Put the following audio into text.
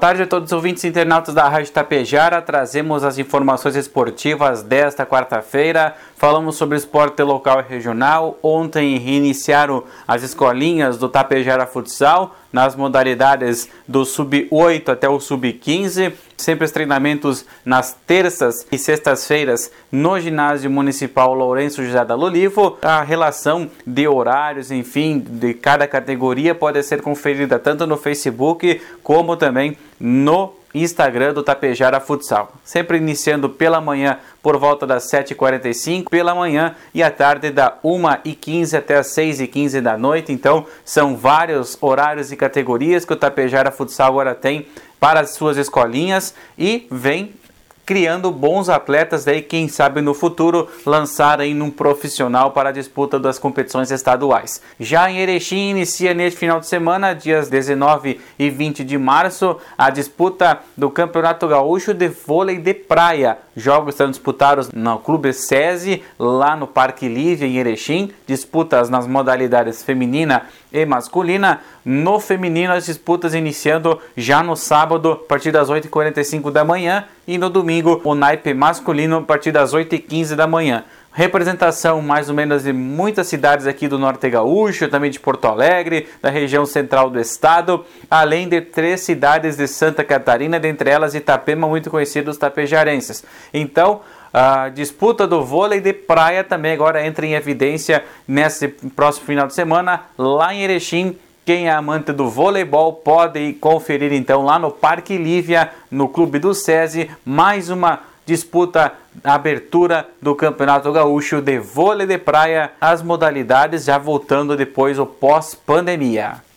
tarde a todos os ouvintes internautas da Rádio Tapejara. Trazemos as informações esportivas desta quarta-feira. Falamos sobre esporte local e regional. Ontem reiniciaram as escolinhas do Tapejara Futsal nas modalidades do sub-8 até o sub-15. Sempre os treinamentos nas terças e sextas-feiras no ginásio municipal Lourenço José da Lolivo. A relação de horários, enfim, de cada categoria pode ser conferida tanto no Facebook como também no Instagram do Tapejara Futsal. Sempre iniciando pela manhã por volta das 7h45, pela manhã e à tarde da 1h15 até as 6h15 da noite. Então são vários horários e categorias que o Tapejara Futsal agora tem para as suas escolinhas e vem criando bons atletas daí quem sabe no futuro lançarem num profissional para a disputa das competições estaduais. Já em Erechim inicia neste final de semana, dias 19 e 20 de março, a disputa do Campeonato Gaúcho de Vôlei de Praia. Jogos estão disputados no Clube SESI, lá no Parque Lívia em Erechim, disputas nas modalidades feminina e masculina. No feminino, as disputas iniciando já no sábado, a partir das 8h45 da manhã, e no domingo, o naipe masculino, a partir das 8h15 da manhã. Representação mais ou menos de muitas cidades aqui do Norte Gaúcho, também de Porto Alegre, da região central do estado, além de três cidades de Santa Catarina, dentre elas Itapema, muito conhecidos tapejarenses. Então, a disputa do vôlei de praia também agora entra em evidência nesse próximo final de semana lá em Erechim. Quem é amante do voleibol pode conferir então lá no Parque Lívia, no Clube do SESI, mais uma disputa abertura do Campeonato Gaúcho de Vôlei de Praia, as modalidades já voltando depois o pós-pandemia.